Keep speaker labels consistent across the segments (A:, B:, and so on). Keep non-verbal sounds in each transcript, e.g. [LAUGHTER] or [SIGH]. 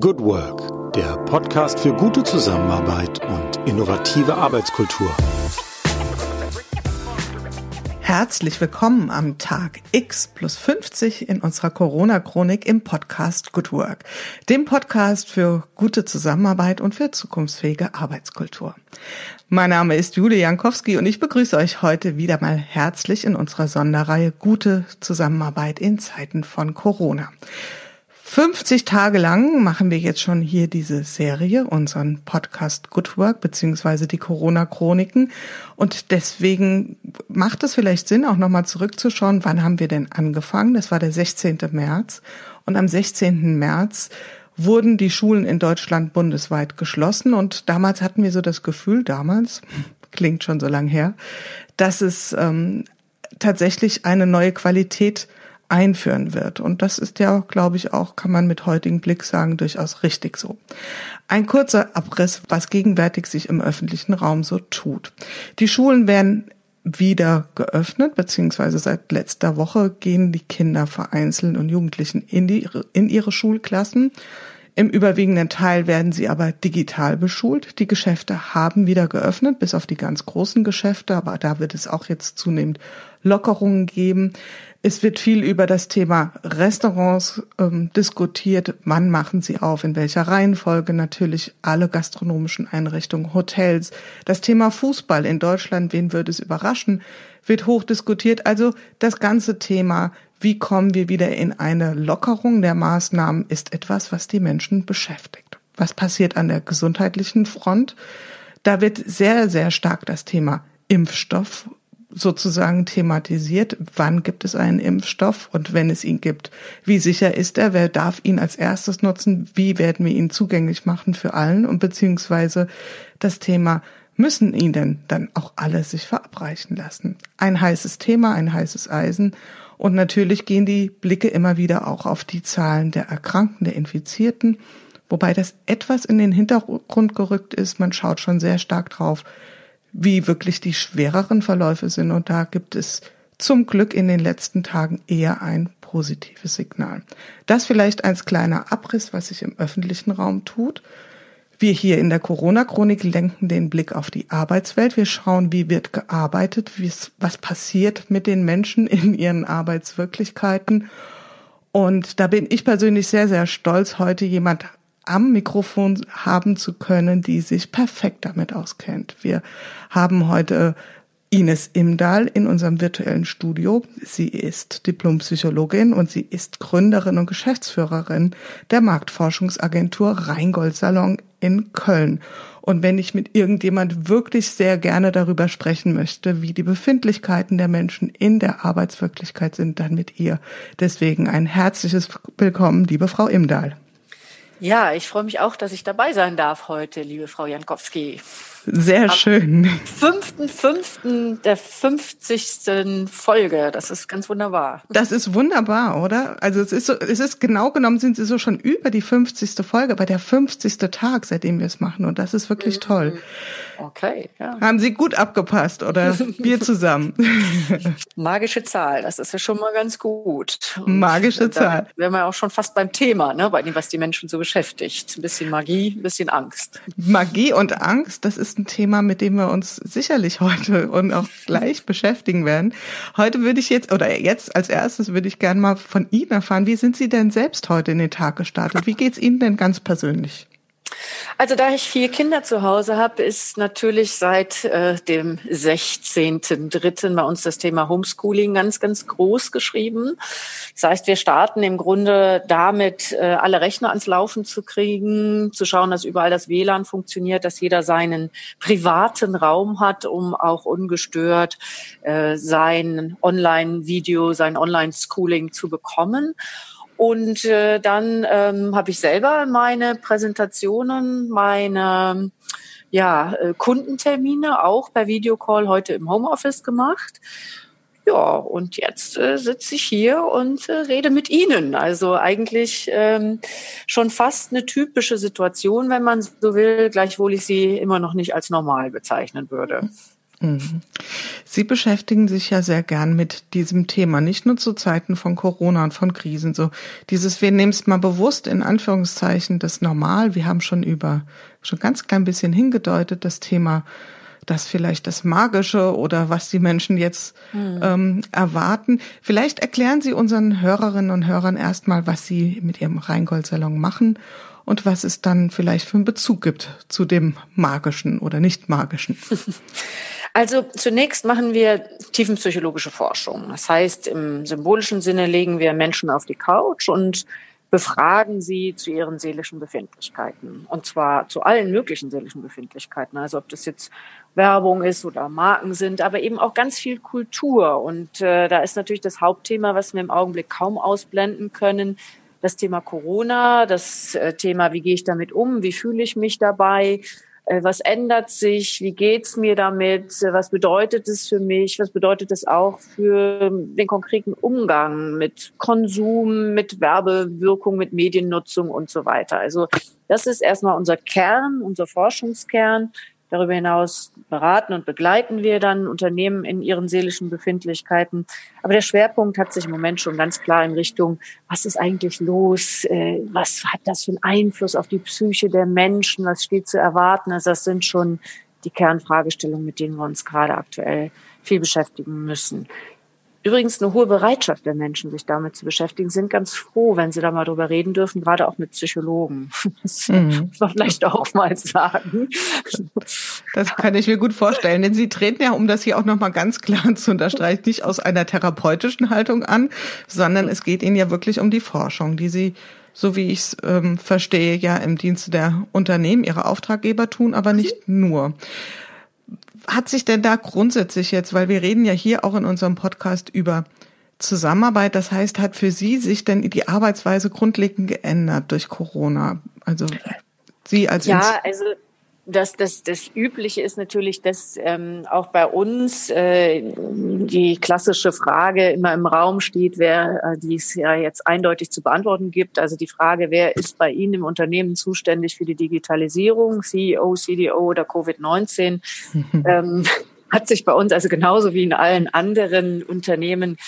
A: Good Work, der Podcast für gute Zusammenarbeit und innovative Arbeitskultur.
B: Herzlich willkommen am Tag X plus 50 in unserer Corona-Chronik im Podcast Good Work, dem Podcast für gute Zusammenarbeit und für zukunftsfähige Arbeitskultur. Mein Name ist Julia Jankowski und ich begrüße euch heute wieder mal herzlich in unserer Sonderreihe Gute Zusammenarbeit in Zeiten von Corona. 50 Tage lang machen wir jetzt schon hier diese Serie, unseren Podcast Good Work, beziehungsweise die Corona-Chroniken. Und deswegen macht es vielleicht Sinn, auch nochmal zurückzuschauen, wann haben wir denn angefangen? Das war der 16. März. Und am 16. März wurden die Schulen in Deutschland bundesweit geschlossen. Und damals hatten wir so das Gefühl, damals, klingt schon so lang her, dass es ähm, tatsächlich eine neue Qualität einführen wird. Und das ist ja, glaube ich, auch, kann man mit heutigem Blick sagen, durchaus richtig so. Ein kurzer Abriss, was gegenwärtig sich im öffentlichen Raum so tut. Die Schulen werden wieder geöffnet, beziehungsweise seit letzter Woche gehen die Kinder vereinzelt und Jugendlichen in, die, in ihre Schulklassen. Im überwiegenden Teil werden sie aber digital beschult. Die Geschäfte haben wieder geöffnet, bis auf die ganz großen Geschäfte, aber da wird es auch jetzt zunehmend Lockerungen geben. Es wird viel über das Thema Restaurants ähm, diskutiert. Wann machen sie auf? In welcher Reihenfolge? Natürlich alle gastronomischen Einrichtungen, Hotels. Das Thema Fußball in Deutschland, wen würde es überraschen, wird hoch diskutiert. Also das ganze Thema, wie kommen wir wieder in eine Lockerung? Der Maßnahmen, ist etwas, was die Menschen beschäftigt. Was passiert an der gesundheitlichen Front? Da wird sehr, sehr stark das Thema Impfstoff sozusagen thematisiert, wann gibt es einen Impfstoff? Und wenn es ihn gibt, wie sicher ist er, wer darf ihn als erstes nutzen, wie werden wir ihn zugänglich machen für allen? Und beziehungsweise das Thema, müssen ihn denn dann auch alle sich verabreichen lassen? Ein heißes Thema, ein heißes Eisen und natürlich gehen die Blicke immer wieder auch auf die Zahlen der Erkrankten, der Infizierten, wobei das etwas in den Hintergrund gerückt ist, man schaut schon sehr stark drauf, wie wirklich die schwereren Verläufe sind. Und da gibt es zum Glück in den letzten Tagen eher ein positives Signal. Das vielleicht als kleiner Abriss, was sich im öffentlichen Raum tut. Wir hier in der Corona-Chronik lenken den Blick auf die Arbeitswelt. Wir schauen, wie wird gearbeitet, was passiert mit den Menschen in ihren Arbeitswirklichkeiten. Und da bin ich persönlich sehr, sehr stolz, heute jemand am Mikrofon haben zu können, die sich perfekt damit auskennt. Wir haben heute Ines Imdahl in unserem virtuellen Studio. Sie ist Diplompsychologin und sie ist Gründerin und Geschäftsführerin der Marktforschungsagentur Rheingold Salon in Köln. Und wenn ich mit irgendjemand wirklich sehr gerne darüber sprechen möchte, wie die Befindlichkeiten der Menschen in der Arbeitswirklichkeit sind, dann mit ihr. Deswegen ein herzliches Willkommen, liebe Frau Imdahl.
C: Ja, ich freue mich auch, dass ich dabei sein darf heute, liebe Frau Jankowski.
B: Sehr schön.
C: 5.5. der 50. Folge. Das ist ganz wunderbar.
B: Das ist wunderbar, oder? Also es ist so, es ist genau genommen sind sie so schon über die 50. Folge, aber der 50. Tag, seitdem wir es machen. Und das ist wirklich mhm. toll.
C: Okay, ja.
B: Haben Sie gut abgepasst oder [LAUGHS] wir zusammen?
C: Magische Zahl, das ist ja schon mal ganz gut.
B: Und Magische Zahl.
C: Wären wir auch schon fast beim Thema, ne, bei dem, was die Menschen so beschäftigt. Ein bisschen Magie, ein bisschen Angst.
B: Magie und Angst, das ist ein Thema, mit dem wir uns sicherlich heute und auch gleich [LAUGHS] beschäftigen werden. Heute würde ich jetzt, oder jetzt als erstes würde ich gerne mal von Ihnen erfahren, wie sind Sie denn selbst heute in den Tag gestartet? Wie geht's Ihnen denn ganz persönlich?
C: Also da ich vier Kinder zu Hause habe, ist natürlich seit äh, dem 16.3. bei uns das Thema Homeschooling ganz, ganz groß geschrieben. Das heißt, wir starten im Grunde damit, äh, alle Rechner ans Laufen zu kriegen, zu schauen, dass überall das WLAN funktioniert, dass jeder seinen privaten Raum hat, um auch ungestört äh, sein Online-Video, sein Online-Schooling zu bekommen. Und äh, dann ähm, habe ich selber meine Präsentationen, meine ja, äh, Kundentermine auch per Videocall heute im Homeoffice gemacht. Ja, und jetzt äh, sitze ich hier und äh, rede mit Ihnen. Also eigentlich ähm, schon fast eine typische Situation, wenn man so will, gleichwohl ich sie immer noch nicht als normal bezeichnen würde.
B: Mhm. Sie beschäftigen sich ja sehr gern mit diesem Thema, nicht nur zu Zeiten von Corona und von Krisen. So dieses, wir nehmen es mal bewusst in Anführungszeichen das Normal. Wir haben schon über schon ganz klein bisschen hingedeutet das Thema, das vielleicht das Magische oder was die Menschen jetzt mhm. ähm, erwarten. Vielleicht erklären Sie unseren Hörerinnen und Hörern erstmal, was Sie mit Ihrem Rheingold-Salon machen und was es dann vielleicht für einen Bezug gibt zu dem Magischen oder Nicht-Magischen. [LAUGHS]
C: Also zunächst machen wir tiefenpsychologische Forschung. Das heißt, im symbolischen Sinne legen wir Menschen auf die Couch und befragen sie zu ihren seelischen Befindlichkeiten. Und zwar zu allen möglichen seelischen Befindlichkeiten. Also ob das jetzt Werbung ist oder Marken sind, aber eben auch ganz viel Kultur. Und äh, da ist natürlich das Hauptthema, was wir im Augenblick kaum ausblenden können, das Thema Corona, das äh, Thema, wie gehe ich damit um, wie fühle ich mich dabei, äh, was ändert sich, wie geht's mir damit, was bedeutet es für mich, was bedeutet es auch für den konkreten Umgang mit Konsum, mit Werbewirkung, mit Mediennutzung und so weiter. Also das ist erstmal unser Kern, unser Forschungskern. Darüber hinaus beraten und begleiten wir dann Unternehmen in ihren seelischen Befindlichkeiten. Aber der Schwerpunkt hat sich im Moment schon ganz klar in Richtung, was ist eigentlich los? Äh, was hat das für einen Einfluss auf die Psyche der Menschen? Was steht zu erwarten? Also das sind schon die Kernfragestellungen, mit denen wir uns gerade aktuell viel beschäftigen müssen. Übrigens eine hohe Bereitschaft der Menschen, sich damit zu beschäftigen, sind ganz froh, wenn sie da mal drüber reden dürfen, gerade auch mit Psychologen. [LAUGHS] Das mhm. muss man vielleicht auch mal sagen.
B: Das kann ich mir gut vorstellen, denn Sie treten ja, um das hier auch nochmal ganz klar zu unterstreichen, nicht aus einer therapeutischen Haltung an, sondern es geht Ihnen ja wirklich um die Forschung, die Sie so wie ich es ähm, verstehe, ja im Dienste der Unternehmen, ihrer Auftraggeber tun, aber nicht nur hat sich denn da grundsätzlich jetzt, weil wir reden ja hier auch in unserem Podcast über Zusammenarbeit, das heißt, hat für Sie sich denn die Arbeitsweise grundlegend geändert durch Corona? Also Sie als
C: Ja, also das, das, das Übliche ist natürlich, dass ähm, auch bei uns äh, die klassische Frage immer im Raum steht, wer äh, die es ja jetzt eindeutig zu beantworten gibt. Also die Frage, wer ist bei Ihnen im Unternehmen zuständig für die Digitalisierung, CEO, CDO oder Covid-19, [LAUGHS] ähm, hat sich bei uns also genauso wie in allen anderen Unternehmen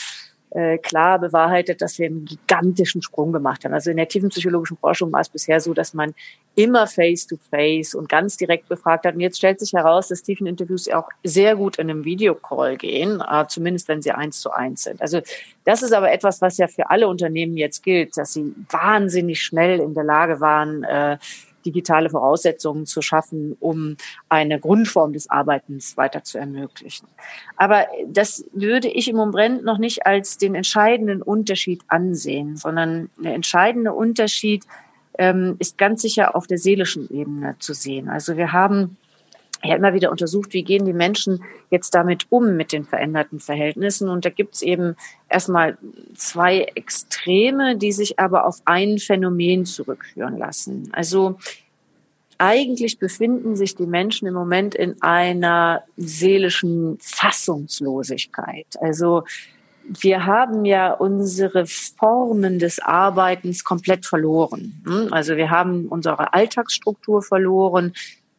C: äh, klar bewahrheitet, dass wir einen gigantischen Sprung gemacht haben. Also in der tiefen psychologischen Forschung war es bisher so, dass man immer face-to-face -face und ganz direkt befragt hat. Und jetzt stellt sich heraus, dass tiefen Interviews auch sehr gut in einem Videocall gehen, äh, zumindest wenn sie eins zu eins sind. Also das ist aber etwas, was ja für alle Unternehmen jetzt gilt, dass sie wahnsinnig schnell in der Lage waren, äh, digitale Voraussetzungen zu schaffen, um eine Grundform des Arbeitens weiter zu ermöglichen. Aber das würde ich im Moment noch nicht als den entscheidenden Unterschied ansehen, sondern der entscheidende Unterschied ähm, ist ganz sicher auf der seelischen Ebene zu sehen. Also wir haben ja immer wieder untersucht, wie gehen die Menschen jetzt damit um mit den veränderten Verhältnissen. Und da gibt es eben erstmal zwei Extreme, die sich aber auf ein Phänomen zurückführen lassen. Also eigentlich befinden sich die Menschen im Moment in einer seelischen Fassungslosigkeit. Also wir haben ja unsere Formen des Arbeitens komplett verloren. Hm? Also wir haben unsere Alltagsstruktur verloren.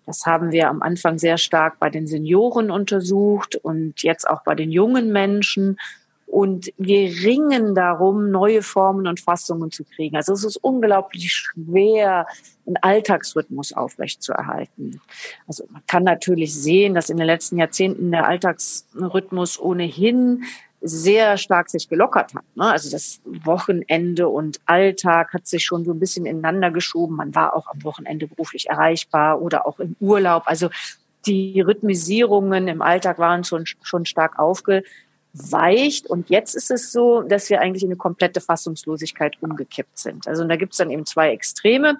C: Das haben wir am Anfang sehr stark bei den Senioren untersucht und jetzt auch bei den jungen Menschen. Und wir ringen darum, neue Formen und Fassungen zu kriegen. Also es ist unglaublich schwer, einen Alltagsrhythmus aufrechtzuerhalten. Also man kann natürlich sehen, dass in den letzten Jahrzehnten der Alltagsrhythmus ohnehin sehr stark sich gelockert hat. Ne? Also das Wochenende und Alltag hat sich schon so ein bisschen ineinander geschoben. Man war auch am Wochenende beruflich erreichbar oder auch im Urlaub. Also die Rhythmisierungen im Alltag waren schon, schon stark aufgeweicht. Und jetzt ist es so, dass wir eigentlich in eine komplette Fassungslosigkeit umgekippt sind. Also da gibt es dann eben zwei Extreme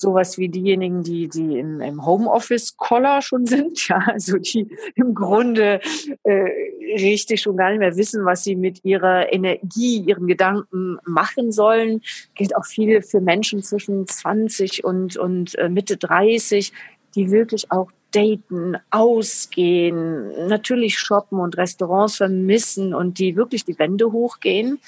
C: sowas wie diejenigen, die, die im, im Homeoffice-Collar schon sind, [LAUGHS] ja, also die im Grunde äh, richtig schon gar nicht mehr wissen, was sie mit ihrer Energie, ihren Gedanken machen sollen. Gilt auch viel für Menschen zwischen 20 und, und äh, Mitte 30, die wirklich auch daten, ausgehen, natürlich shoppen und Restaurants vermissen und die wirklich die Wände hochgehen.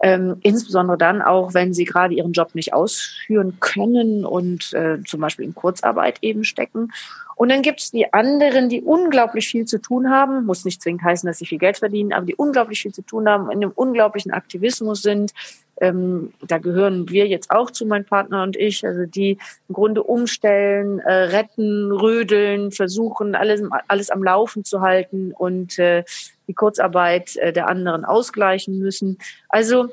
C: Ähm, insbesondere dann auch, wenn sie gerade ihren Job nicht ausführen können und äh, zum Beispiel in Kurzarbeit eben stecken. Und dann gibt es die anderen, die unglaublich viel zu tun haben, muss nicht zwingend heißen, dass sie viel Geld verdienen, aber die unglaublich viel zu tun haben, in einem unglaublichen Aktivismus sind. Ähm, da gehören wir jetzt auch zu, mein Partner und ich, also die im Grunde umstellen, äh, retten, rödeln, versuchen, alles, alles am Laufen zu halten und äh, die Kurzarbeit äh, der anderen ausgleichen müssen. Also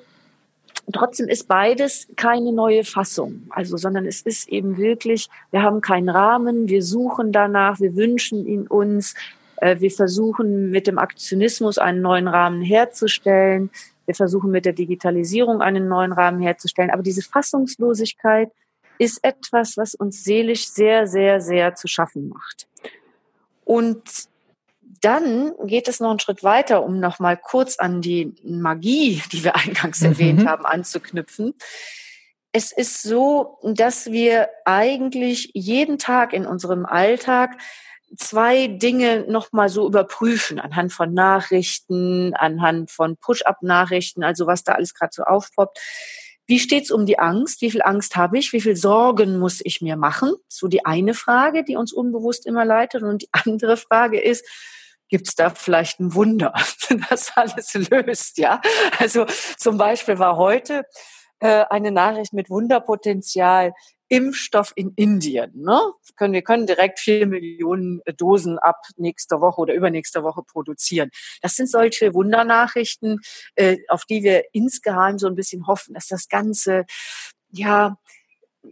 C: Trotzdem ist beides keine neue Fassung, also, sondern es ist eben wirklich, wir haben keinen Rahmen, wir suchen danach, wir wünschen ihn uns, äh, wir versuchen mit dem Aktionismus einen neuen Rahmen herzustellen, wir versuchen mit der Digitalisierung einen neuen Rahmen herzustellen, aber diese Fassungslosigkeit ist etwas, was uns seelisch sehr, sehr, sehr zu schaffen macht. Und dann geht es noch einen Schritt weiter, um noch mal kurz an die Magie, die wir [LAUGHS] eingangs mhm. erwähnt haben, anzuknüpfen. Es ist so, dass wir eigentlich jeden Tag in unserem Alltag zwei Dinge noch mal so überprüfen anhand von Nachrichten, anhand von Push-up-Nachrichten, also was da alles gerade so aufpoppt. Wie steht's um die Angst? Wie viel Angst habe ich? Wie viel Sorgen muss ich mir machen? So die eine Frage, die uns unbewusst immer leitet. Und die [LAUGHS] andere Frage ist, gibt es da vielleicht ein Wunder, [LAUGHS] das alles löst, ja. Also zum Beispiel war heute äh, eine Nachricht mit Wunderpotenzial. Impfstoff in Indien. Ne? Können, wir können direkt vier Millionen Dosen ab nächster Woche oder übernächster Woche produzieren. Das sind solche Wundernachrichten, äh, auf die wir insgeheim so ein bisschen hoffen, dass das Ganze ja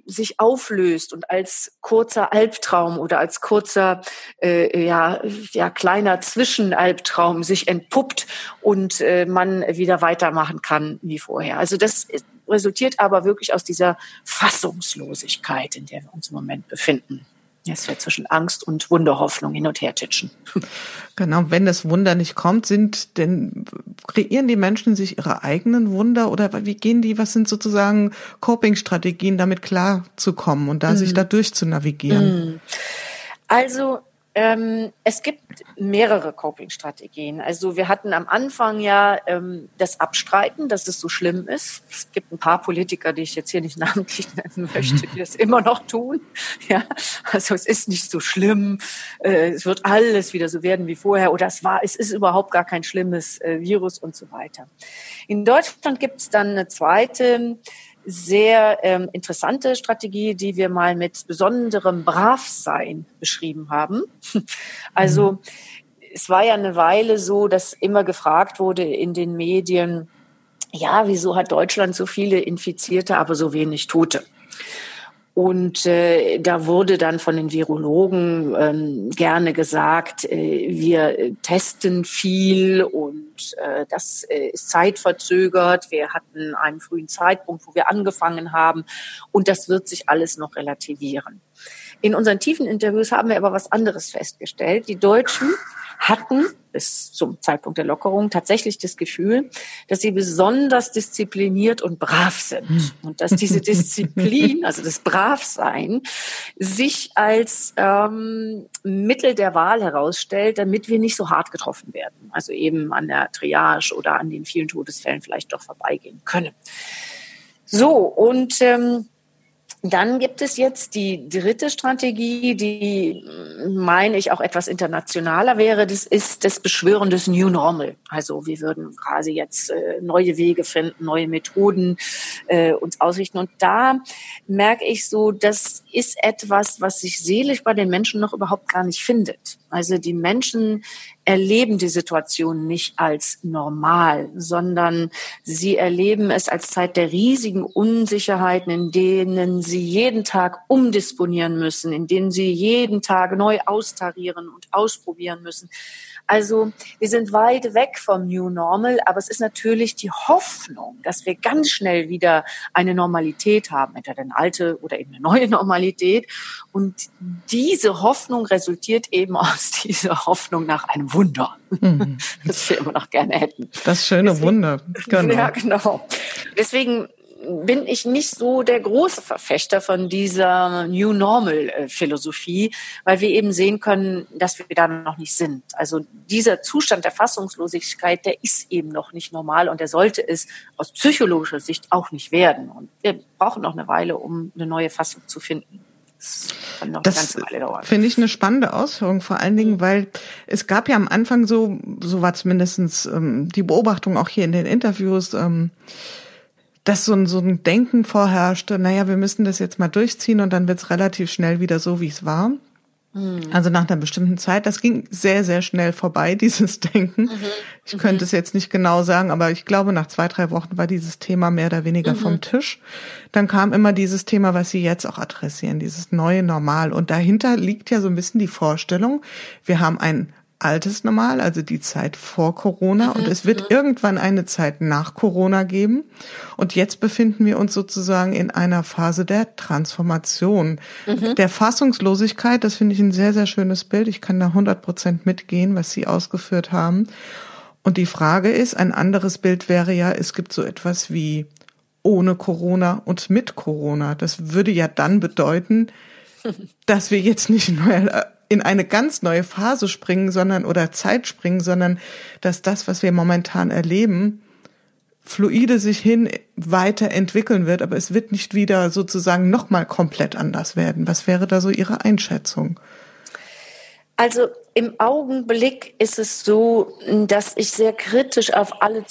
C: sich auflöst und als kurzer Albtraum oder als kurzer äh, ja ja kleiner Zwischenalbtraum sich entpuppt und äh, man wieder weitermachen kann wie vorher. Also das resultiert aber wirklich aus dieser Fassungslosigkeit, in der wir uns im Moment befinden. Es wird zwischen Angst und Wunderhoffnung hin und her titschen. [LAUGHS]
B: Genau, wenn das Wunder nicht kommt, sind denn kreieren die Menschen sich ihre eigenen Wunder oder wie gehen die, was sind sozusagen Coping-Strategien, damit klarzukommen und da mm. sich da durchzunavigieren?
C: Mm. Also ähm, es gibt mehrere Coping-Strategien. Also wir hatten am Anfang ja ähm, das Abstreiten, dass es so schlimm ist. Es gibt ein paar Politiker, die ich jetzt hier nicht [LAUGHS] namentlich nennen möchte, die das immer noch tun. [LAUGHS] Ja, also es ist nicht so schlimm. Äh, es wird alles wieder so werden wie vorher. Oder es war, es ist überhaupt gar kein schlimmes äh, Virus und so weiter. In Deutschland gibt es dann eine zweite sehr ähm, interessante Strategie, die wir mal mit besonderem Bravsein beschrieben haben. [LAUGHS] Also es war ja eine Weile so, dass immer gefragt wurde in den Medien, ja, wieso hat Deutschland so viele Infizierte, aber so wenig Tote? Und äh, da wurde dann von den Virologen ähm, gerne gesagt, äh, wir testen viel und äh, das äh, ist zeitverzögert. Wir hatten einen frühen Zeitpunkt, wo wir angefangen haben und das wird sich alles noch relativieren. In unseren tiefen Interviews haben wir aber was anderes festgestellt. Die Deutschen hatten bis zum Zeitpunkt der Lockerung tatsächlich das Gefühl, dass sie besonders diszipliniert und brav sind hm. und dass diese [LAUGHS] Disziplin, also das Bravsein, sich als ähm, Mittel der Wahl herausstellt, damit wir nicht so hart getroffen werden, also eben an der Triage oder an den vielen Todesfällen vielleicht doch vorbeigehen können. So und ähm, dann gibt es jetzt die dritte Strategie, die meine ich auch etwas internationaler wäre. Das ist das Beschwören des New Normal. Also wir würden quasi jetzt äh, neue Wege finden, neue Methoden äh, uns ausrichten. Und da merke ich so, das ist etwas, was sich seelisch bei den Menschen noch überhaupt gar nicht findet. Also die Menschen erleben die Situation nicht als normal, sondern sie erleben es als Zeit der riesigen Unsicherheiten, in denen sie jeden Tag umdisponieren müssen, in denen sie jeden Tag neu austarieren und ausprobieren müssen. Also wir sind weit weg vom New Normal, aber es ist natürlich die Hoffnung, dass wir ganz schnell wieder eine Normalität haben, entweder eine alte oder eben eine neue [LAUGHS] Normalität. Und diese Hoffnung resultiert eben aus [LAUGHS] dieser Hoffnung nach einem Wunder, mhm. [LAUGHS] das wir immer noch gerne hätten.
B: Das schöne Deswegen, Wunder.
C: Genau. Ja, genau. Deswegen bin ich nicht so der große Verfechter von dieser New Normal äh, Philosophie, weil wir eben sehen können, dass wir da noch nicht sind. Also dieser Zustand der Fassungslosigkeit, der ist eben noch nicht normal und der sollte es aus psychologischer Sicht auch nicht werden. Und wir brauchen noch eine Weile, um eine neue Fassung zu finden.
B: Das, das finde ich eine spannende Ausführung, vor allen Dingen, weil es gab ja am Anfang so, so war zumindestens ähm, die Beobachtung auch hier in den Interviews, ähm, dass so ein, so ein Denken vorherrschte, naja, wir müssen das jetzt mal durchziehen und dann wird's relativ schnell wieder so, wie es war. Mhm. Also nach einer bestimmten Zeit, das ging sehr, sehr schnell vorbei, [LAUGHS] dieses Denken. Mhm. Ich könnte mhm. es jetzt nicht genau sagen, aber ich glaube, nach zwei, drei Wochen war dieses Thema mehr oder weniger mhm. vom Tisch. Dann kam immer dieses Thema, was Sie jetzt auch adressieren, dieses neue Normal. Und dahinter liegt ja so ein bisschen die Vorstellung, wir haben ein altes Normal, also die Zeit vor Corona. Und es wird irgendwann eine Zeit nach Corona geben. Und jetzt befinden wir uns sozusagen in einer Phase der Transformation, mhm. der Fassungslosigkeit. Das finde ich ein sehr, sehr schönes Bild. Ich kann da 100 Prozent mitgehen, was Sie ausgeführt haben. Und die Frage ist, ein anderes Bild wäre ja, es gibt so etwas wie ohne Corona und mit Corona. Das würde ja dann bedeuten, [LAUGHS] dass wir jetzt nicht neu in eine ganz neue Phase springen, sondern oder Zeit springen, sondern dass das, was wir momentan erleben, fluide sich hin weiterentwickeln wird, aber es wird nicht wieder sozusagen nochmal komplett anders werden. Was wäre da so Ihre Einschätzung?
C: Also im Augenblick ist es so, dass ich sehr kritisch auf alle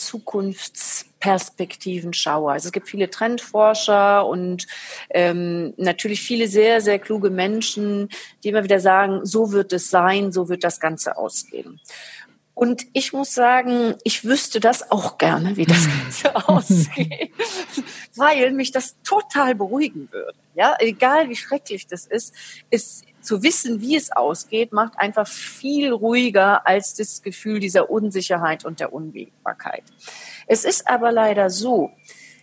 C: Zukunftsperspektiven schaue. Also es gibt viele Trendforscher und ähm, natürlich viele sehr, sehr kluge Menschen, die immer wieder sagen, so wird es sein, so wird das Ganze ausgehen. Und ich muss sagen, ich wüsste das auch gerne, wie das Ganze [LAUGHS] ausgeht, weil mich das total beruhigen würde. Ja, egal wie schrecklich das ist, ist zu wissen, wie es ausgeht, macht einfach viel ruhiger als das Gefühl dieser Unsicherheit und der Unwägbarkeit. Es ist aber leider so,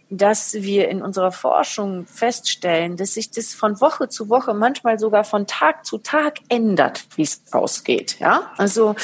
C: dass wir in unserer Forschung feststellen, dass sich das von Woche zu Woche, manchmal sogar von Tag zu Tag ändert, wie es ausgeht. Ja, also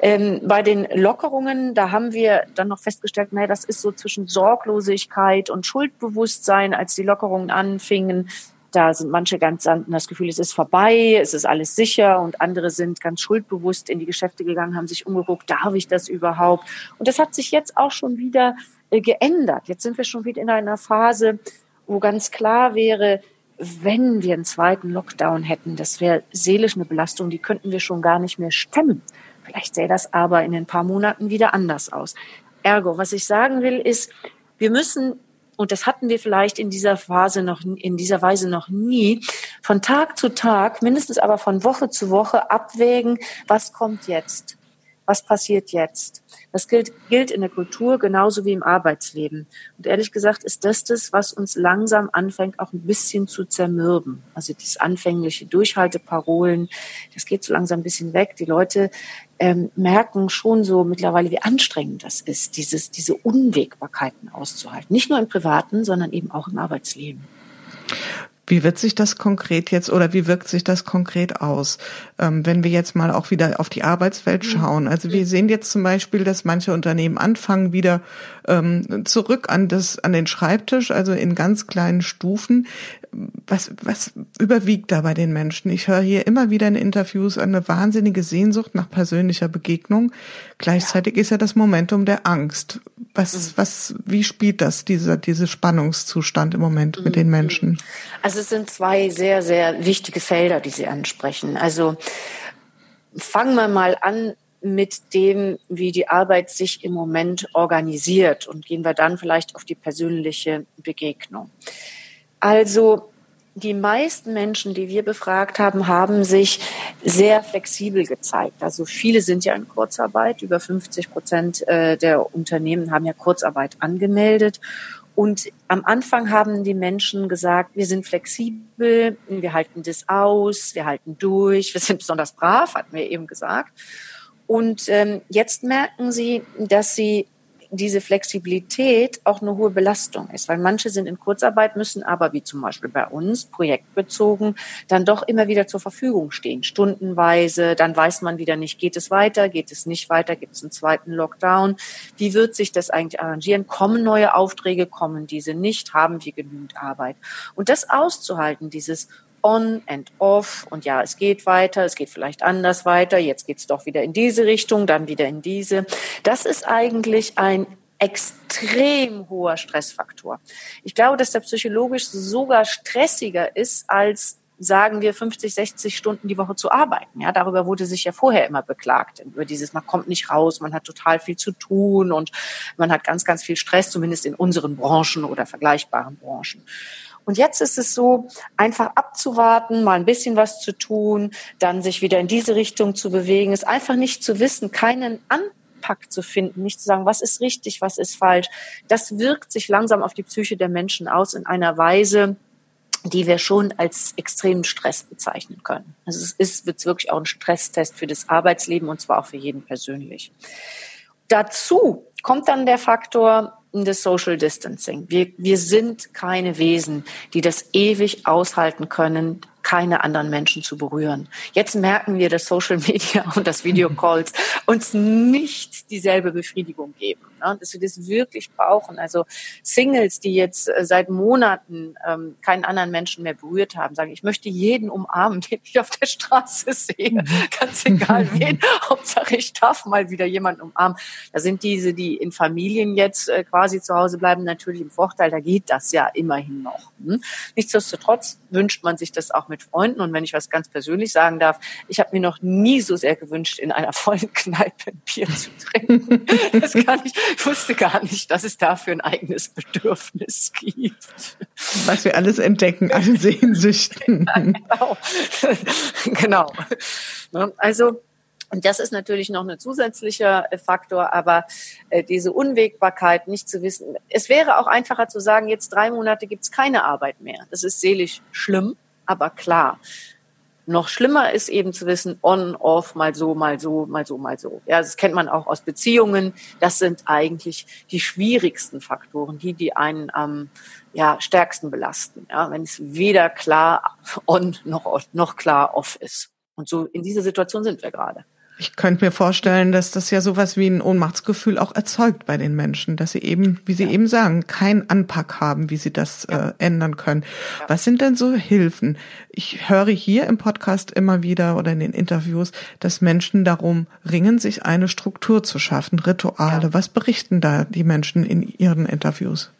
C: ähm, bei den Lockerungen, da haben wir dann noch festgestellt, naja, das ist so zwischen Sorglosigkeit und Schuldbewusstsein, als die Lockerungen anfingen, da sind manche ganz hatten das Gefühl, es ist vorbei, es ist alles sicher und andere sind ganz schuldbewusst in die Geschäfte gegangen, haben sich umgeguckt, darf ich das überhaupt? Und das hat sich jetzt auch schon wieder äh, geändert. Jetzt sind wir schon wieder in einer Phase, wo ganz klar wäre, wenn wir einen zweiten Lockdown hätten, das wäre seelisch eine Belastung, die könnten wir schon gar nicht mehr stemmen. Vielleicht sähe das aber in ein paar Monaten wieder anders aus. Ergo, was ich sagen will, ist, wir müssen und das hatten wir vielleicht in dieser Phase noch, in dieser Weise noch nie, von Tag zu Tag, mindestens aber von Woche zu Woche abwägen, was kommt jetzt? Was passiert jetzt? Das gilt, gilt in der Kultur genauso wie im Arbeitsleben. Und ehrlich gesagt ist das das, was uns langsam anfängt, auch ein bisschen zu zermürben. Also das anfängliche Durchhalteparolen, das geht so langsam ein bisschen weg. Die Leute ähm, merken schon so mittlerweile, wie anstrengend das ist, dieses, diese Unwägbarkeiten auszuhalten. Nicht nur im Privaten, sondern eben auch im Arbeitsleben.
B: Wie wird sich das konkret jetzt oder wie wirkt sich das konkret aus, ähm, wenn wir jetzt mal auch wieder auf die Arbeitswelt mhm. schauen? Also wir sehen jetzt zum Beispiel, dass manche Unternehmen anfangen wieder ähm, zurück an das an den Schreibtisch, also in ganz kleinen Stufen. Was was überwiegt da bei den Menschen? Ich höre hier immer wieder in Interviews eine wahnsinnige Sehnsucht nach persönlicher Begegnung. Gleichzeitig ja. ist ja das Momentum der Angst. Was, mhm. was, wie spielt das, dieser, diese Spannungszustand im Moment mhm. mit den mhm. Menschen?
C: Also es sind zwei sehr, sehr wichtige Felder, die Sie ansprechen. Also fangen wir mal an mit dem, wie die Arbeit sich im Moment organisiert und gehen wir dann vielleicht auf die persönliche Begegnung. Also die meisten Menschen, die wir befragt haben, haben sich sehr flexibel gezeigt. Also viele sind ja in Kurzarbeit. Über 50 Prozent äh, der Unternehmen haben ja Kurzarbeit angemeldet. Und am Anfang haben die Menschen gesagt, wir sind flexibel, wir halten das aus, wir halten durch, wir sind besonders brav, hatten wir eben gesagt. Und ähm, jetzt merken sie, dass sie diese Flexibilität auch eine hohe Belastung ist, weil manche sind in Kurzarbeit, müssen aber, wie zum Beispiel bei uns, projektbezogen, dann doch immer wieder zur Verfügung stehen, stundenweise. Dann weiß man wieder nicht, geht es weiter, geht es nicht weiter, gibt es einen zweiten Lockdown. Wie wird sich das eigentlich arrangieren? Kommen neue Aufträge, kommen diese nicht? Haben wir genügend Arbeit? Und das auszuhalten, dieses on and off und ja, es geht weiter, es geht vielleicht anders weiter, jetzt geht's doch wieder in diese Richtung, dann wieder in diese. Das ist eigentlich ein extrem hoher Stressfaktor. Ich glaube, dass der psychologisch sogar stressiger ist als sagen wir 50, 60 Stunden die Woche zu arbeiten. Ja, darüber wurde sich ja vorher immer beklagt. Über dieses, man kommt nicht raus, man hat total viel zu tun und man hat ganz, ganz viel Stress, zumindest in unseren Branchen oder vergleichbaren Branchen. Und jetzt ist es so, einfach abzuwarten, mal ein bisschen was zu tun, dann sich wieder in diese Richtung zu bewegen, es einfach nicht zu wissen, keinen Anpack zu finden, nicht zu sagen, was ist richtig, was ist falsch. Das wirkt sich langsam auf die Psyche der Menschen aus in einer Weise, die wir schon als extremen Stress bezeichnen können. Also es ist wird wirklich auch ein Stresstest für das Arbeitsleben und zwar auch für jeden persönlich. Dazu kommt dann der Faktor, das Social Distancing. Wir, wir sind keine Wesen, die das ewig aushalten können, keine anderen Menschen zu berühren. Jetzt merken wir, dass Social Media [LAUGHS] und das Video Calls [LAUGHS] uns nicht dieselbe Befriedigung geben ne? dass wir das wirklich brauchen. Also Singles, die jetzt äh, seit Monaten ähm, keinen anderen Menschen mehr berührt haben, sagen, ich möchte jeden umarmen, [LAUGHS] den ich auf der Straße sehe, mhm. ganz egal wen, Hauptsache ich darf mal wieder jemanden umarmen. Da sind diese, die in Familien jetzt äh, quasi zu Hause bleiben, natürlich im Vorteil, da geht das ja immerhin noch. Hm? Nichtsdestotrotz wünscht man sich das auch mit Freunden und wenn ich was ganz persönlich sagen darf, ich habe mir noch nie so sehr gewünscht, in einer [LAUGHS] vollen Kneipe ein Bier zu trinken. Das kann ich ich wusste gar nicht, dass es dafür ein eigenes Bedürfnis gibt.
B: Was wir alles entdecken, alle [LAUGHS] Sehnsüchten. Genau.
C: genau. Ne, also, und das ist natürlich noch ein zusätzlicher Faktor, aber äh, diese Unwägbarkeit, nicht zu wissen. Es wäre auch einfacher zu sagen, jetzt drei Monate gibt's keine Arbeit mehr. Das ist seelisch schlimm, aber klar. Noch schlimmer ist eben zu wissen, on, off, mal so, mal so, mal so, mal so. Ja, das kennt man auch aus Beziehungen. Das sind eigentlich die schwierigsten Faktoren, die, die einen am ja, stärksten belasten. Ja, wenn es weder klar on noch, noch klar off ist. Und so in dieser Situation sind wir gerade.
B: Ich könnte mir vorstellen, dass das ja sowas wie ein Ohnmachtsgefühl auch erzeugt bei den Menschen, dass sie eben, wie Sie ja. eben sagen, keinen Anpack haben, wie sie das ja. äh, ändern können. Ja. Was sind denn so Hilfen? Ich höre hier im Podcast immer wieder oder in den Interviews, dass Menschen darum ringen, sich eine Struktur zu schaffen, Rituale. Was berichten da die Menschen in ihren Interviews?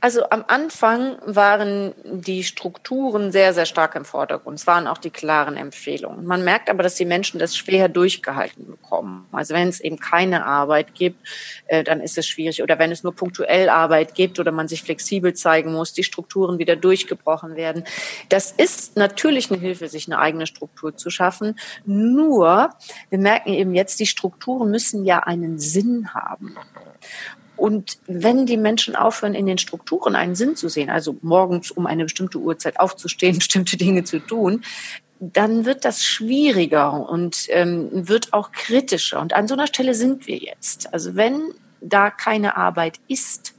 C: Also am Anfang waren die Strukturen sehr, sehr stark im Vordergrund. Es waren auch die klaren Empfehlungen. Man merkt aber, dass die Menschen das schwer durchgehalten bekommen. Also wenn es eben keine Arbeit gibt, äh, dann ist es schwierig. Oder wenn es nur punktuell Arbeit gibt oder man sich flexibel zeigen muss, die Strukturen wieder durchgebrochen werden. Das ist natürlich eine Hilfe, sich eine eigene Struktur zu schaffen. Nur, wir merken eben jetzt, die Strukturen müssen ja einen Sinn haben. Und wenn die Menschen aufhören, in den Strukturen einen Sinn zu sehen, also morgens um eine bestimmte Uhrzeit aufzustehen, [LAUGHS] bestimmte Dinge zu tun, dann wird das schwieriger und ähm, wird auch kritischer. Und an so einer Stelle sind wir jetzt. Also wenn da keine Arbeit ist,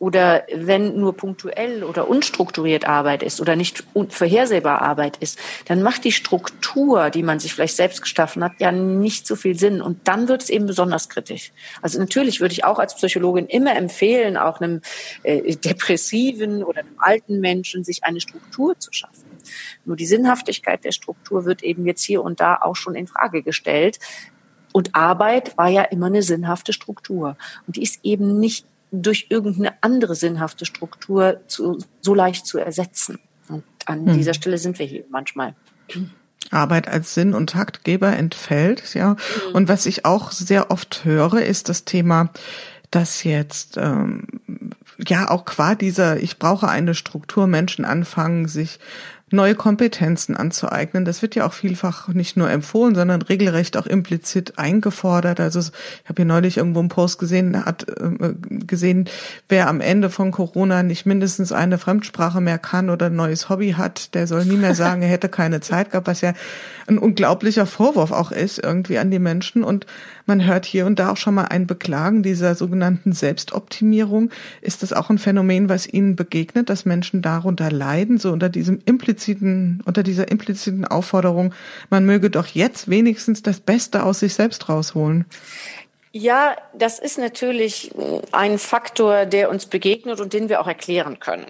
C: oder wenn nur punktuell oder unstrukturiert Arbeit ist oder nicht vorhersehbar Arbeit ist, dann macht die Struktur, die man sich vielleicht selbst geschaffen hat, ja nicht so viel Sinn. Und dann wird es eben besonders kritisch. Also natürlich würde ich auch als Psychologin immer empfehlen, auch einem äh, depressiven oder einem alten Menschen, sich eine Struktur zu schaffen. Nur die Sinnhaftigkeit der Struktur wird eben jetzt hier und da auch schon in Frage gestellt. Und Arbeit war ja immer eine sinnhafte Struktur. Und die ist eben nicht durch irgendeine andere sinnhafte Struktur zu, so leicht zu ersetzen. Und an hm. dieser Stelle sind wir hier manchmal.
B: Arbeit als Sinn und Taktgeber entfällt, ja. Mhm. Und was ich auch sehr oft höre, ist das Thema, dass jetzt ähm, ja auch qua dieser, ich brauche eine Struktur, Menschen anfangen, sich neue Kompetenzen anzueignen. Das wird ja auch vielfach nicht nur empfohlen, sondern regelrecht auch implizit eingefordert. Also ich habe hier neulich irgendwo einen Post gesehen, hat äh, gesehen, wer am Ende von Corona nicht mindestens eine Fremdsprache mehr kann oder ein neues Hobby hat, der soll nie mehr sagen, er hätte keine Zeit gehabt, was ja ein unglaublicher Vorwurf auch ist irgendwie an die Menschen. Und man hört hier und da auch schon mal ein Beklagen dieser sogenannten Selbstoptimierung. Ist das auch ein Phänomen, was Ihnen begegnet, dass Menschen darunter leiden, so unter diesem impliziten, unter dieser impliziten Aufforderung, man möge doch jetzt wenigstens das Beste aus sich selbst rausholen?
C: Ja, das ist natürlich ein Faktor, der uns begegnet und den wir auch erklären können.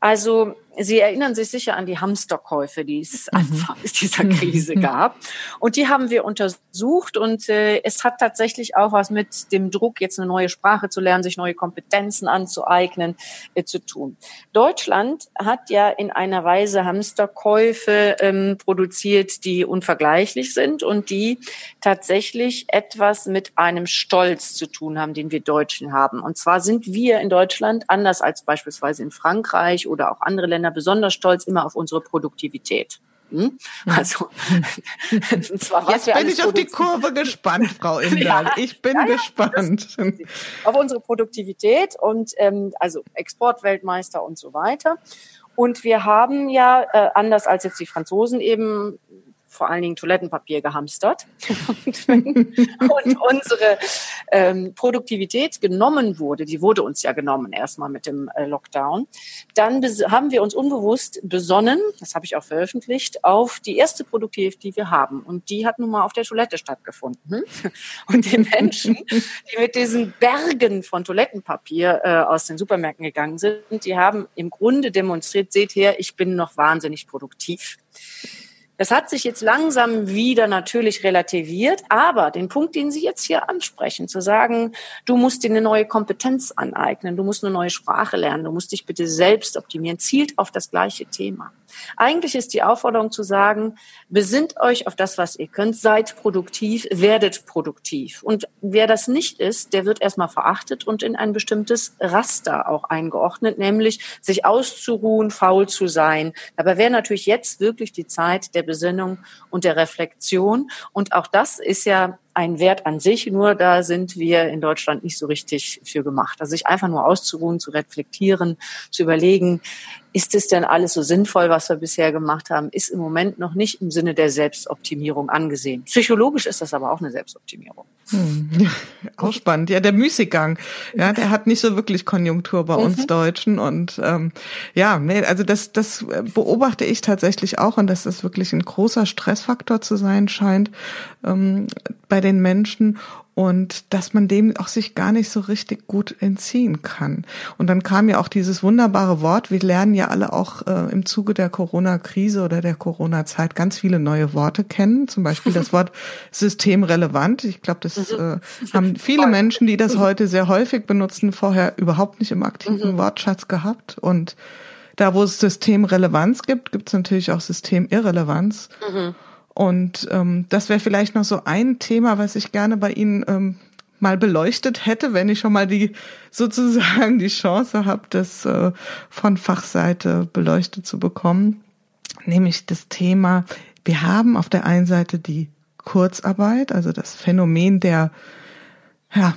C: Also Sie erinnern sich sicher an die Hamsterkäufe, die es mhm. Anfang [LAUGHS] dieser Krise gab. Und die haben wir untersucht und äh, es hat tatsächlich auch was mit dem Druck, jetzt eine neue Sprache zu lernen, sich neue Kompetenzen anzueignen, äh, zu tun. Deutschland hat ja in einer Weise Hamsterkäufe ähm, produziert, die unvergleichlich sind und die tatsächlich etwas mit einem Stolz zu tun haben, den wir Deutschen haben. Und zwar sind wir in Deutschland anders als beispielsweise in Frankreich oder auch andere Länder Länder besonders stolz immer auf unsere Produktivität. Hm? Also, [LAUGHS]
B: zwar, Jetzt bin ich auf die Kurve gespannt, Frau [LAUGHS] Indal. Ja, ich bin ja, gespannt.
C: auf unsere Produktivität und ähm, also Exportweltmeister und so weiter. Und wir haben ja, äh, anders als jetzt die Franzosen eben, vor allen Dingen Toilettenpapier gehamstert und, [LAUGHS] und unsere ähm, Produktivität genommen wurde, die wurde uns ja genommen erstmal mit dem äh, Lockdown, dann haben wir uns unbewusst besonnen, das habe ich auch veröffentlicht, auf die erste Produktivität, die wir haben. Und die hat nun mal auf der Toilette stattgefunden. [LAUGHS] Und die Menschen, die mit diesen Bergen von Toilettenpapier äh, aus den Supermärkten gegangen sind, die haben im Grunde demonstriert, seht her, ich bin noch wahnsinnig produktiv. Das hat sich jetzt langsam wieder natürlich relativiert, aber den Punkt, den Sie jetzt hier ansprechen, zu sagen, du musst dir eine neue Kompetenz aneignen, du musst eine neue Sprache lernen, du musst dich bitte selbst optimieren, zielt auf das gleiche Thema. Eigentlich ist die Aufforderung zu sagen, besinnt euch auf das, was ihr könnt, seid produktiv, werdet produktiv. Und wer das nicht ist, der wird erstmal verachtet und in ein bestimmtes Raster auch eingeordnet, nämlich sich auszuruhen, faul zu sein. Dabei wäre natürlich jetzt wirklich die Zeit der Besinnung und der Reflexion. Und auch das ist ja ein Wert an sich, nur da sind wir in Deutschland nicht so richtig für gemacht. Also sich einfach nur auszuruhen, zu reflektieren, zu überlegen, ist es denn alles so sinnvoll, was wir bisher gemacht haben, ist im Moment noch nicht im Sinne der Selbstoptimierung angesehen. Psychologisch ist das aber auch eine Selbstoptimierung.
B: Hm. [LAUGHS] Auch spannend. Ja, der Müßiggang, ja, der hat nicht so wirklich Konjunktur bei uns mhm. Deutschen. Und ähm, ja, nee, also das, das beobachte ich tatsächlich auch und dass das wirklich ein großer Stressfaktor zu sein scheint ähm, bei den Menschen und dass man dem auch sich gar nicht so richtig gut entziehen kann. Und dann kam ja auch dieses wunderbare Wort, wir lernen ja alle auch äh, im Zuge der Corona-Krise oder der Corona-Zeit ganz viele neue Worte kennen, zum Beispiel das Wort [LAUGHS] systemrelevant. Ich glaube, das mhm. äh, haben viele Menschen, die das heute sehr häufig benutzen, vorher überhaupt nicht im aktiven mhm. Wortschatz gehabt. Und da, wo es Systemrelevanz gibt, gibt es natürlich auch Systemirrelevanz. Mhm. Und ähm, das wäre vielleicht noch so ein Thema, was ich gerne bei Ihnen ähm, mal beleuchtet hätte, wenn ich schon mal die [LAUGHS] sozusagen die Chance habe, das äh, von Fachseite beleuchtet zu bekommen, nämlich das Thema, wir haben auf der einen Seite die Kurzarbeit, also das Phänomen der, ja,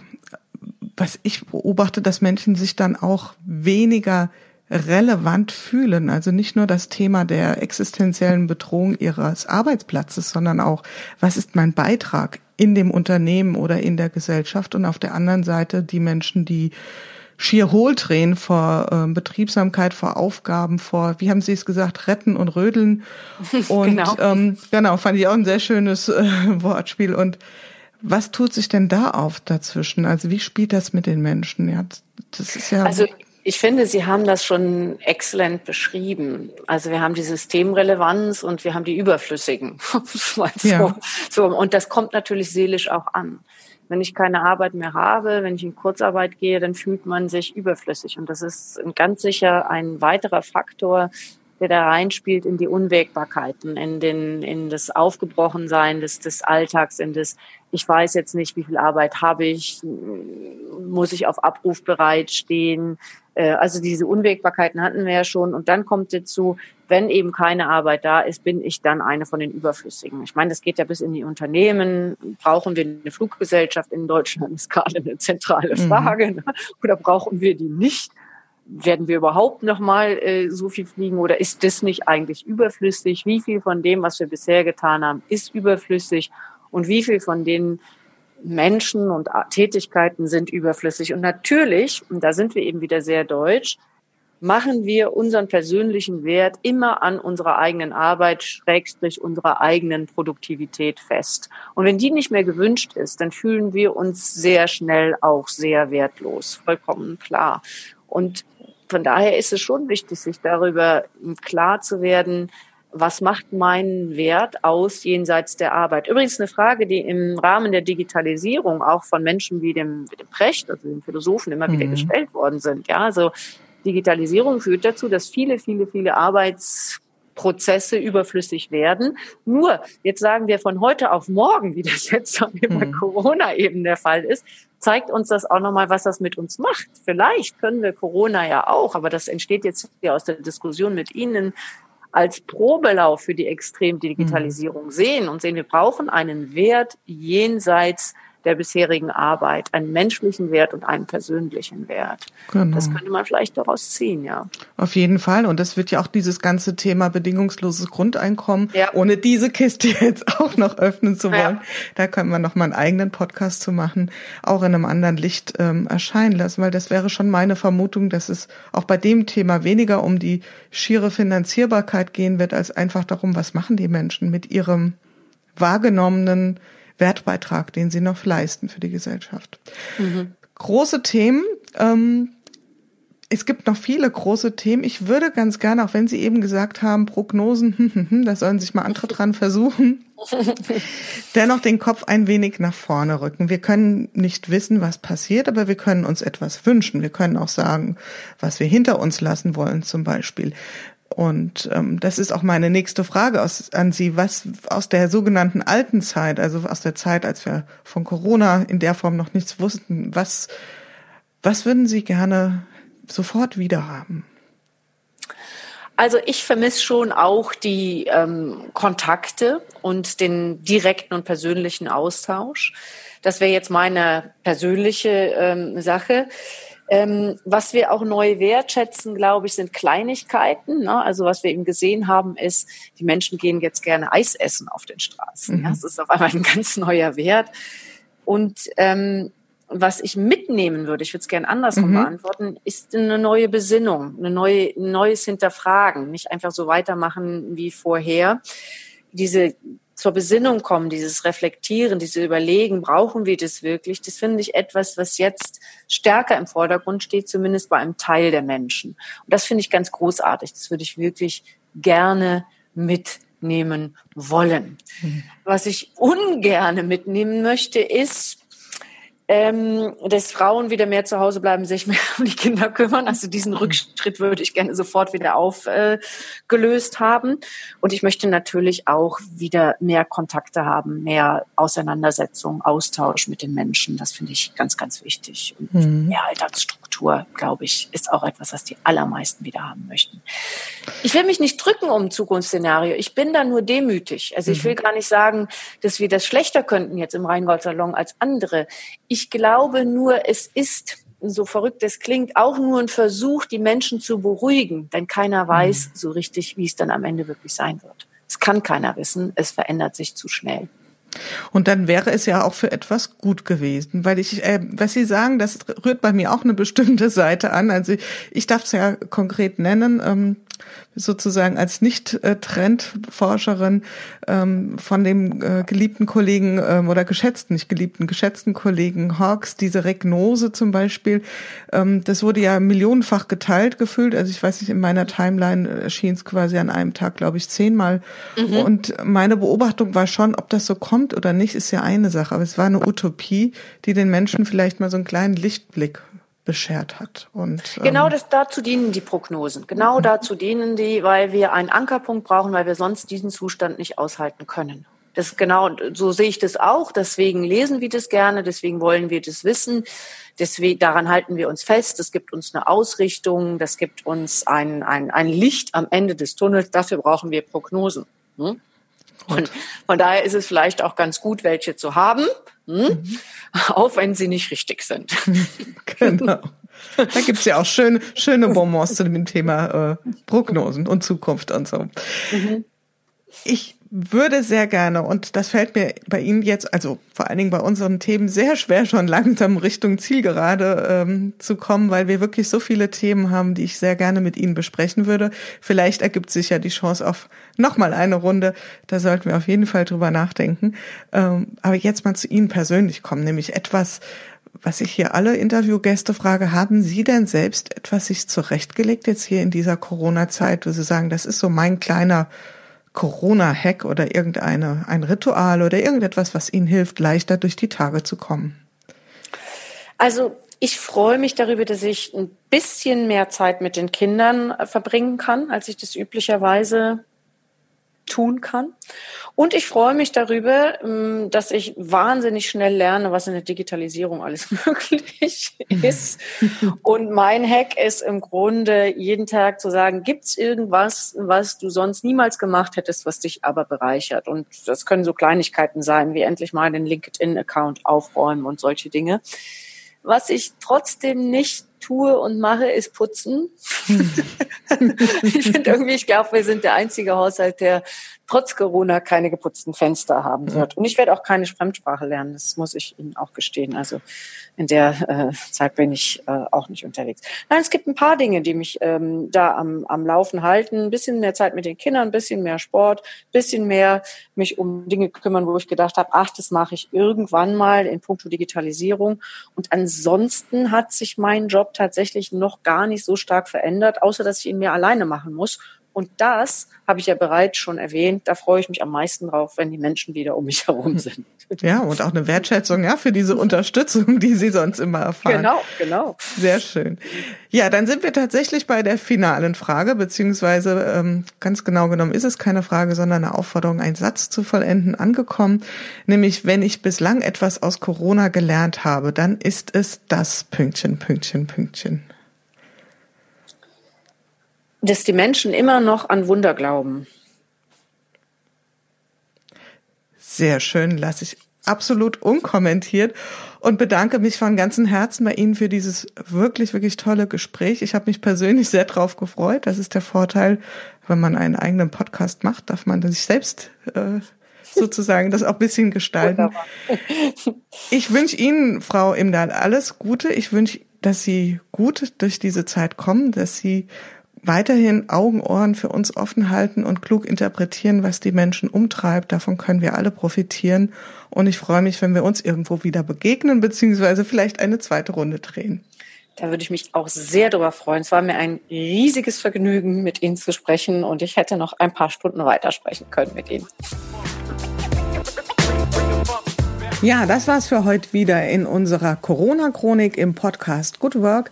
B: was ich beobachte, dass Menschen sich dann auch weniger relevant fühlen. Also nicht nur das Thema der existenziellen Bedrohung ihres Arbeitsplatzes, sondern auch, was ist mein Beitrag in dem Unternehmen oder in der Gesellschaft und auf der anderen Seite die Menschen, die schier hohltränen vor äh, Betriebsamkeit, vor Aufgaben, vor, wie haben Sie es gesagt, retten und rödeln. [LAUGHS] Und genau, ähm, genau fand ich auch ein sehr schönes äh, Wortspiel. Und was tut sich denn da auf dazwischen? Also wie spielt das mit den Menschen? Ja,
C: das ist ja. Also ich finde, Sie haben das schon exzellent beschrieben. Also wir haben die Systemrelevanz und wir haben die Überflüssigen. [LAUGHS] ja. so. Und das kommt natürlich seelisch auch an. Wenn ich keine Arbeit mehr habe, wenn ich in Kurzarbeit gehe, dann fühlt man sich überflüssig. Und das ist ganz sicher ein weiterer Faktor, der da reinspielt in die Unwägbarkeiten, in den, in das Aufgebrochensein des, des Alltags, in das, ich weiß jetzt nicht, wie viel Arbeit habe ich, muss ich auf Abruf bereitstehen, also diese Unwägbarkeiten hatten wir ja schon. Und dann kommt dazu, wenn eben keine Arbeit da ist, bin ich dann eine von den Überflüssigen. Ich meine, das geht ja bis in die Unternehmen. Brauchen wir eine Fluggesellschaft in Deutschland? Das ist gerade eine zentrale mhm. Frage. Mhm. Oder brauchen wir die nicht? werden wir überhaupt noch mal äh, so viel fliegen oder ist das nicht eigentlich überflüssig? Wie viel von dem, was wir bisher getan haben, ist überflüssig und wie viel von den Menschen und Tätigkeiten sind überflüssig? Und natürlich, und da sind wir eben wieder sehr deutsch, machen wir unseren persönlichen Wert immer an unserer eigenen Arbeit, schrägstrich unserer eigenen Produktivität fest. Und wenn die nicht mehr gewünscht ist, dann fühlen wir uns sehr schnell auch sehr wertlos. Vollkommen klar. Und von daher ist es schon wichtig, sich darüber klar zu werden, was macht meinen Wert aus jenseits der Arbeit? Übrigens eine Frage, die im Rahmen der Digitalisierung auch von Menschen wie dem, wie dem Precht, also dem Philosophen, immer wieder mhm. gestellt worden sind. Ja, also Digitalisierung führt dazu, dass viele, viele, viele Arbeitsprozesse überflüssig werden. Nur, jetzt sagen wir von heute auf morgen, wie das jetzt schon über mhm. Corona eben der Fall ist, zeigt uns das auch nochmal, was das mit uns macht. Vielleicht können wir Corona ja auch, aber das entsteht jetzt hier aus der Diskussion mit Ihnen als Probelauf für die Extremdigitalisierung mhm. sehen und sehen, wir brauchen einen Wert jenseits der bisherigen Arbeit, einen menschlichen Wert und einen persönlichen Wert. Genau. Das könnte man vielleicht daraus ziehen, ja.
B: Auf jeden Fall. Und das wird ja auch dieses ganze Thema bedingungsloses Grundeinkommen, ja. ohne diese Kiste [LAUGHS] jetzt auch noch öffnen zu wollen. Ja. Da können wir noch mal einen eigenen Podcast zu machen, auch in einem anderen Licht ähm, erscheinen lassen, weil das wäre schon meine Vermutung, dass es auch bei dem Thema weniger um die schiere Finanzierbarkeit gehen wird, als einfach darum, was machen die Menschen mit ihrem wahrgenommenen Wertbeitrag, den sie noch leisten für die Gesellschaft. Mhm. Große Themen. Ähm, es gibt noch viele große Themen. Ich würde ganz gerne, auch wenn Sie eben gesagt haben, Prognosen, [LAUGHS] hm, hm, hm, da sollen sich mal andere dran versuchen, [LAUGHS] dennoch den Kopf ein wenig nach vorne rücken. Wir können nicht wissen, was passiert, aber wir können uns etwas wünschen. Wir können auch sagen, was wir hinter uns lassen wollen, zum Beispiel. Und ähm, das ist auch meine nächste Frage aus, an Sie. Was aus der sogenannten alten Zeit, also aus der Zeit, als wir von Corona in der Form noch nichts wussten, was, was würden Sie gerne sofort wieder haben?
C: Also ich vermisse schon auch die ähm, Kontakte und den direkten und persönlichen Austausch. Das wäre jetzt meine persönliche ähm, Sache. Ähm, was wir auch neu wertschätzen, glaube ich, sind Kleinigkeiten. Ne? Also was wir eben gesehen haben, ist, die Menschen gehen jetzt gerne Eis essen auf den Straßen. Mhm. Ja? Das ist auf einmal ein ganz neuer Wert. Und ähm, was ich mitnehmen würde, ich würde es gerne andersrum mhm. beantworten, ist eine neue Besinnung, eine neue, ein neues Hinterfragen, nicht einfach so weitermachen wie vorher. Diese zur Besinnung kommen, dieses Reflektieren, diese Überlegen, brauchen wir das wirklich? Das finde ich etwas, was jetzt stärker im Vordergrund steht, zumindest bei einem Teil der Menschen. Und das finde ich ganz großartig. Das würde ich wirklich gerne mitnehmen wollen. Mhm. Was ich ungerne mitnehmen möchte, ist, ähm, dass Frauen wieder mehr zu Hause bleiben, sich mehr [LAUGHS] um die Kinder kümmern. Also diesen mhm. Rückschritt würde ich gerne sofort wieder aufgelöst äh, haben. Und ich möchte natürlich auch wieder mehr Kontakte haben, mehr Auseinandersetzung, Austausch mit den Menschen. Das finde ich ganz, ganz wichtig. Und mhm. mehr Alltagsstruktur, glaube ich, ist auch etwas, was die allermeisten wieder haben möchten. Ich will mich nicht drücken um Zukunftsszenario. Ich bin da nur demütig. Also ich will mhm. gar nicht sagen, dass wir das schlechter könnten jetzt im Rheingold-Salon als andere. Ich glaube nur, es ist, so verrückt es klingt, auch nur ein Versuch, die Menschen zu beruhigen, denn keiner weiß mhm. so richtig, wie es dann am Ende wirklich sein wird. Es kann keiner wissen, es verändert sich zu schnell.
B: Und dann wäre es ja auch für etwas gut gewesen, weil ich, äh, was Sie sagen, das rührt bei mir auch eine bestimmte Seite an. Also ich darf es ja konkret nennen. Ähm, sozusagen als Nicht-Trendforscherin ähm, von dem äh, geliebten Kollegen ähm, oder geschätzten, nicht geliebten, geschätzten Kollegen Hawks, diese Regnose zum Beispiel, ähm, das wurde ja millionenfach geteilt gefühlt. Also ich weiß nicht, in meiner Timeline erschien es quasi an einem Tag, glaube ich, zehnmal. Mhm. Und meine Beobachtung war schon, ob das so kommt oder nicht, ist ja eine Sache. Aber es war eine Utopie, die den Menschen vielleicht mal so einen kleinen Lichtblick beschert hat. Und,
C: genau ähm, das, dazu dienen die Prognosen. Genau mhm. dazu dienen die, weil wir einen Ankerpunkt brauchen, weil wir sonst diesen Zustand nicht aushalten können. Das genau, so sehe ich das auch. Deswegen lesen wir das gerne, deswegen wollen wir das wissen. Deswegen, daran halten wir uns fest. Das gibt uns eine Ausrichtung, das gibt uns ein, ein, ein Licht am Ende des Tunnels. Dafür brauchen wir Prognosen. Hm? Und von daher ist es vielleicht auch ganz gut, welche zu haben, hm? mhm. [LAUGHS] auch wenn sie nicht richtig sind. [LAUGHS]
B: genau. Da gibt's ja auch schöne, schöne Bonbons zu dem Thema äh, Prognosen und Zukunft und so. Mhm. Ich würde sehr gerne, und das fällt mir bei Ihnen jetzt, also vor allen Dingen bei unseren Themen, sehr schwer, schon langsam Richtung Zielgerade ähm, zu kommen, weil wir wirklich so viele Themen haben, die ich sehr gerne mit Ihnen besprechen würde. Vielleicht ergibt sich ja die Chance auf nochmal eine Runde. Da sollten wir auf jeden Fall drüber nachdenken. Ähm, aber jetzt mal zu Ihnen persönlich kommen, nämlich etwas, was ich hier alle Interviewgäste frage, haben Sie denn selbst etwas sich zurechtgelegt jetzt hier in dieser Corona-Zeit, wo Sie sagen, das ist so mein kleiner Corona-Hack oder irgendeine, ein Ritual oder irgendetwas, was Ihnen hilft, leichter durch die Tage zu kommen?
C: Also ich freue mich darüber, dass ich ein bisschen mehr Zeit mit den Kindern verbringen kann, als ich das üblicherweise tun kann. Und ich freue mich darüber, ähm, dass ich wahnsinnig schnell lerne, was in der Digitalisierung alles [LAUGHS] möglich ist. Und mein Hack ist im Grunde jeden Tag zu sagen, gibt's irgendwas, was du sonst niemals gemacht hättest, was dich aber bereichert? Und das können so Kleinigkeiten sein, wie endlich mal den LinkedIn-Account aufräumen und solche Dinge. Was ich trotzdem nicht tue und mache, ist putzen. [LAUGHS] ich finde irgendwie, ich glaube, wir sind der einzige Haushalt, der trotz Corona keine geputzten Fenster haben wird. Und ich werde auch keine Fremdsprache lernen, das muss ich Ihnen auch gestehen. Also in der äh, Zeit bin ich äh, auch nicht unterwegs. Nein, es gibt ein paar Dinge, die mich ähm, da am, am Laufen halten. Ein bisschen mehr Zeit mit den Kindern, ein bisschen mehr Sport, ein bisschen mehr mich um Dinge kümmern, wo ich gedacht habe, ach, das mache ich irgendwann mal in puncto Digitalisierung. Und ansonsten hat sich mein Job tatsächlich noch gar nicht so stark verändert, außer dass ich ihn mehr alleine machen muss und das habe ich ja bereits schon erwähnt. Da freue ich mich am meisten drauf, wenn die Menschen wieder um mich herum sind.
B: Ja, und auch eine Wertschätzung, ja, für diese Unterstützung, die Sie sonst immer erfahren.
C: Genau, genau.
B: Sehr schön. Ja, dann sind wir tatsächlich bei der finalen Frage, beziehungsweise ähm, ganz genau genommen ist es keine Frage, sondern eine Aufforderung, einen Satz zu vollenden, angekommen. Nämlich, wenn ich bislang etwas aus Corona gelernt habe, dann ist es das Pünktchen, Pünktchen, Pünktchen
C: dass die Menschen immer noch an Wunder glauben.
B: Sehr schön, lasse ich absolut unkommentiert und bedanke mich von ganzem Herzen bei Ihnen für dieses wirklich, wirklich tolle Gespräch. Ich habe mich persönlich sehr drauf gefreut. Das ist der Vorteil, wenn man einen eigenen Podcast macht, darf man sich selbst äh, sozusagen das auch ein bisschen gestalten. Ich wünsche Ihnen, Frau Imdahl, alles Gute. Ich wünsche, dass Sie gut durch diese Zeit kommen, dass Sie weiterhin Augen, Ohren für uns offen halten und klug interpretieren, was die Menschen umtreibt. Davon können wir alle profitieren. Und ich freue mich, wenn wir uns irgendwo wieder begegnen, beziehungsweise vielleicht eine zweite Runde drehen.
C: Da würde ich mich auch sehr darüber freuen. Es war mir ein riesiges Vergnügen, mit Ihnen zu sprechen und ich hätte noch ein paar Stunden weitersprechen können mit Ihnen.
B: Ja, das war's für heute wieder in unserer Corona-Chronik im Podcast Good Work